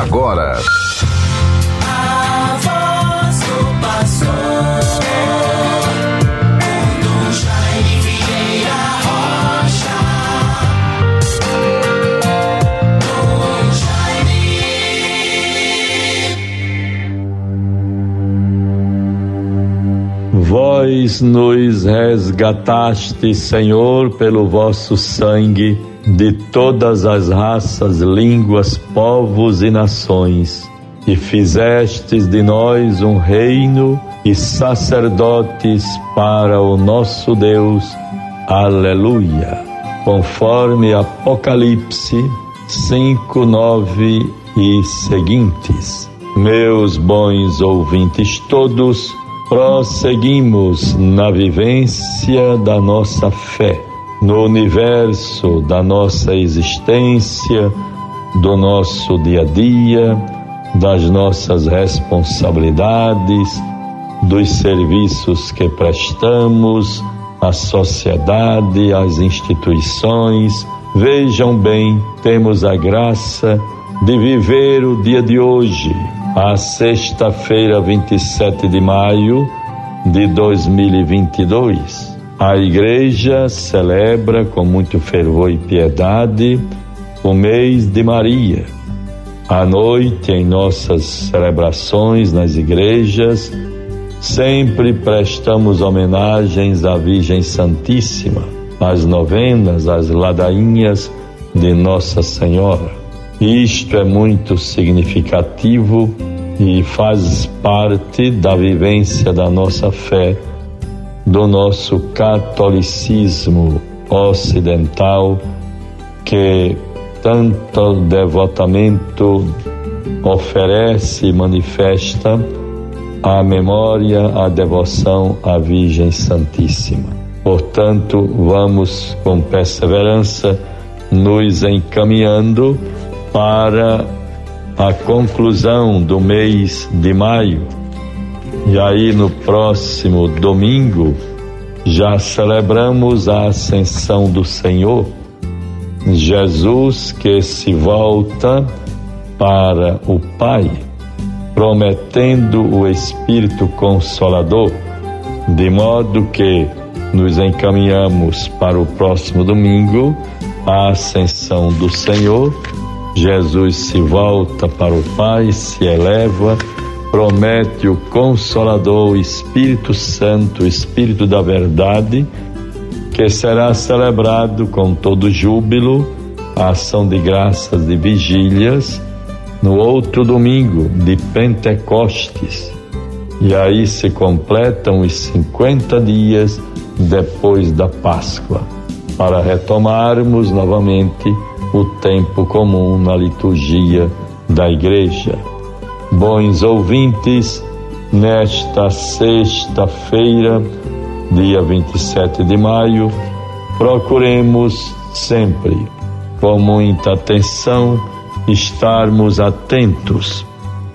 agora. A voz do Vós nos resgataste, Senhor, pelo vosso sangue de todas as raças, línguas, povos e nações, e fizestes de nós um reino e sacerdotes para o nosso Deus. Aleluia. Conforme Apocalipse 5, 9 e seguintes. Meus bons ouvintes todos, prosseguimos na vivência da nossa fé no universo da nossa existência, do nosso dia a dia, das nossas responsabilidades, dos serviços que prestamos à sociedade, às instituições. Vejam bem, temos a graça de viver o dia de hoje, a sexta-feira, 27 de maio de 2022 a igreja celebra com muito fervor e piedade o mês de Maria. À noite, em nossas celebrações nas igrejas, sempre prestamos homenagens à Virgem Santíssima, às novenas, às ladainhas de Nossa Senhora. Isto é muito significativo e faz parte da vivência da nossa fé do nosso catolicismo ocidental que tanto devotamento oferece e manifesta a memória, a devoção à Virgem Santíssima. Portanto, vamos com perseverança nos encaminhando para a conclusão do mês de maio e aí no próximo domingo já celebramos a ascensão do Senhor, Jesus que se volta para o Pai, prometendo o Espírito Consolador, de modo que nos encaminhamos para o próximo domingo, a ascensão do Senhor. Jesus se volta para o Pai, se eleva promete o Consolador, o Espírito Santo, o Espírito da Verdade, que será celebrado com todo júbilo a ação de graças de vigílias no outro domingo de Pentecostes. E aí se completam os 50 dias depois da Páscoa, para retomarmos novamente o tempo comum na liturgia da igreja bons ouvintes, nesta sexta-feira, dia 27 de maio, procuremos sempre, com muita atenção, estarmos atentos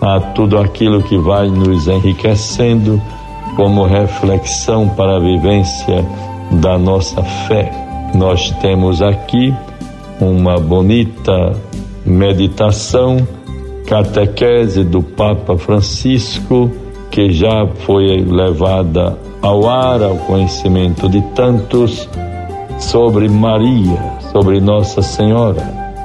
a tudo aquilo que vai nos enriquecendo como reflexão para a vivência da nossa fé. Nós temos aqui uma bonita meditação catequese do Papa Francisco, que já foi levada ao ar, ao conhecimento de tantos, sobre Maria, sobre Nossa Senhora.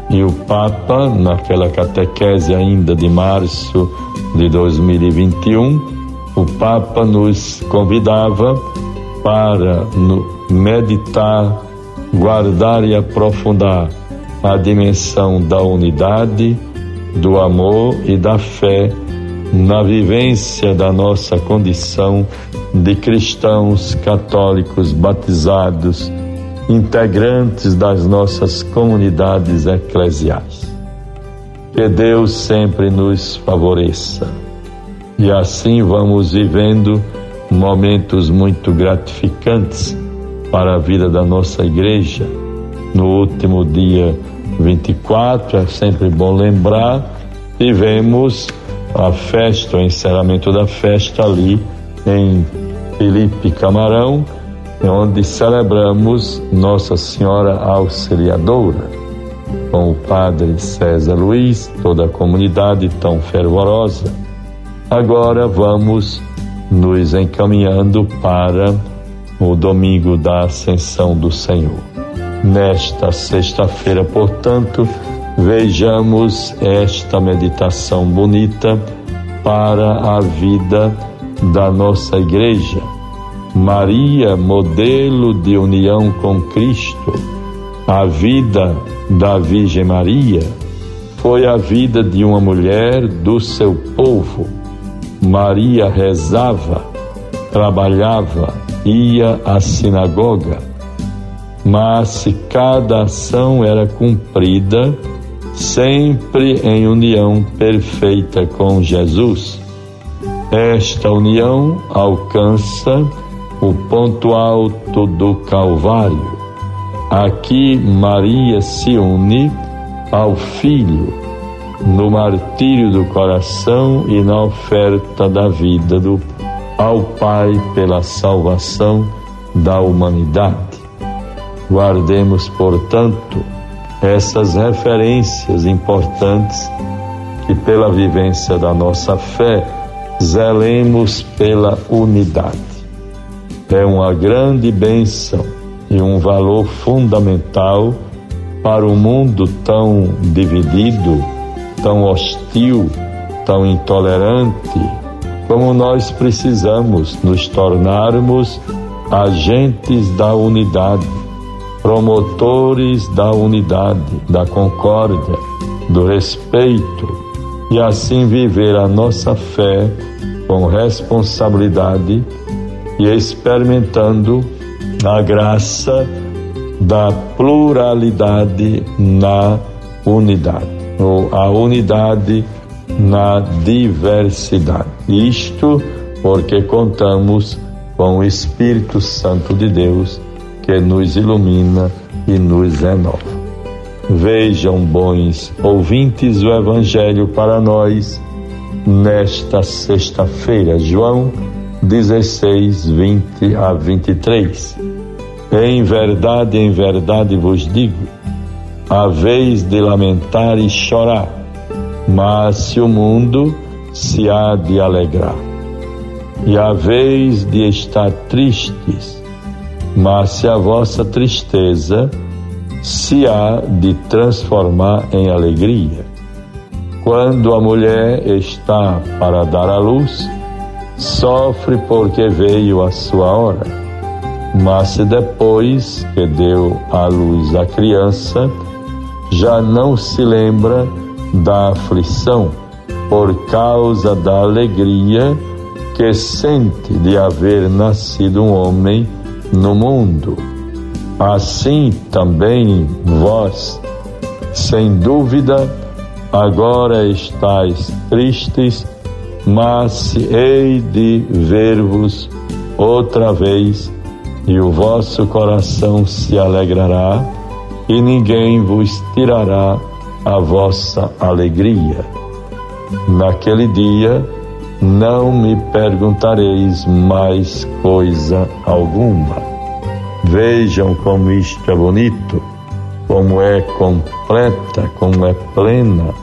E o Papa, naquela catequese ainda de março de 2021, o Papa nos convidava para meditar, guardar e aprofundar a dimensão da unidade do amor e da fé na vivência da nossa condição de cristãos católicos batizados, integrantes das nossas comunidades eclesiais. Que Deus sempre nos favoreça e assim vamos vivendo momentos muito gratificantes para a vida da nossa igreja. No último dia 24, é sempre bom lembrar, tivemos a festa, o encerramento da festa ali em Felipe Camarão, onde celebramos Nossa Senhora Auxiliadora. com o Padre César Luiz, toda a comunidade tão fervorosa. Agora vamos nos encaminhando para o domingo da Ascensão do Senhor. Nesta sexta-feira, portanto, vejamos esta meditação bonita para a vida da nossa igreja. Maria, modelo de união com Cristo, a vida da Virgem Maria foi a vida de uma mulher do seu povo. Maria rezava, trabalhava, ia à sinagoga, mas se cada ação era cumprida sempre em união perfeita com Jesus. Esta união alcança o ponto alto do Calvário Aqui Maria se une ao Filho no martírio do coração e na oferta da vida do, ao Pai pela salvação da humanidade. Guardemos, portanto, essas referências importantes e pela vivência da nossa fé zelemos pela unidade. É uma grande bênção e um valor fundamental para um mundo tão dividido, tão hostil, tão intolerante, como nós precisamos nos tornarmos agentes da unidade, promotores da unidade, da concórdia, do respeito e assim viver a nossa fé com responsabilidade e experimentando a graça da pluralidade na unidade, ou a unidade na diversidade. Isto porque contamos com o Espírito Santo de Deus que nos ilumina e nos renova. Vejam, bons ouvintes, o Evangelho para nós nesta sexta-feira. João 16, 20 a 23. Em verdade, em verdade vos digo: a vez de lamentar e chorar, mas se o mundo se há de alegrar. E a vez de estar tristes, mas se a vossa tristeza se há de transformar em alegria. Quando a mulher está para dar à luz, sofre porque veio a sua hora. Mas se depois que deu à luz a criança, já não se lembra da aflição por causa da alegria que sente de haver nascido um homem no mundo. Assim também vós, sem dúvida, agora estáis tristes mas hei de ver-vos outra vez, e o vosso coração se alegrará, e ninguém vos tirará a vossa alegria. Naquele dia não me perguntareis mais coisa alguma. Vejam como isto é bonito, como é completa, como é plena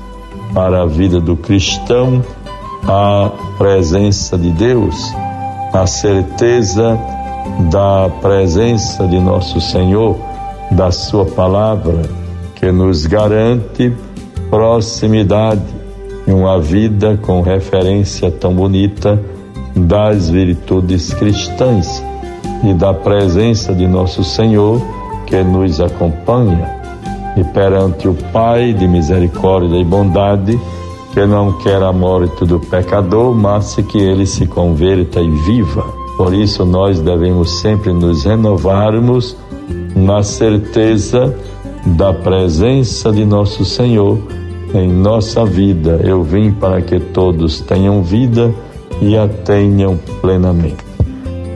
para a vida do cristão a presença de Deus, a certeza da presença de nosso Senhor, da Sua palavra, que nos garante proximidade uma vida com referência tão bonita das virtudes cristãs e da presença de nosso Senhor que nos acompanha. E perante o Pai de misericórdia e bondade, que não quer a morte do pecador, mas que ele se converta e viva. Por isso nós devemos sempre nos renovarmos na certeza da presença de nosso Senhor em nossa vida. Eu vim para que todos tenham vida e a tenham plenamente.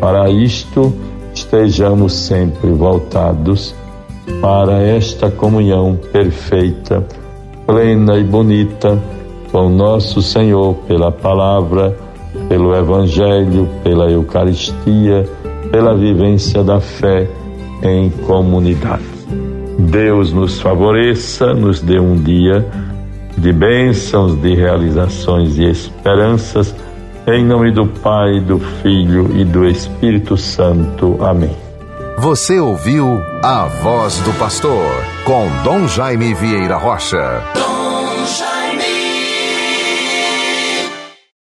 Para isto, estejamos sempre voltados para esta comunhão perfeita, plena e bonita com nosso Senhor pela palavra, pelo Evangelho, pela Eucaristia, pela vivência da fé em comunidade. Deus nos favoreça, nos dê um dia de bênçãos, de realizações e esperanças. Em nome do Pai, do Filho e do Espírito Santo. Amém. Você ouviu a voz do pastor com Dom Jaime Vieira Rocha.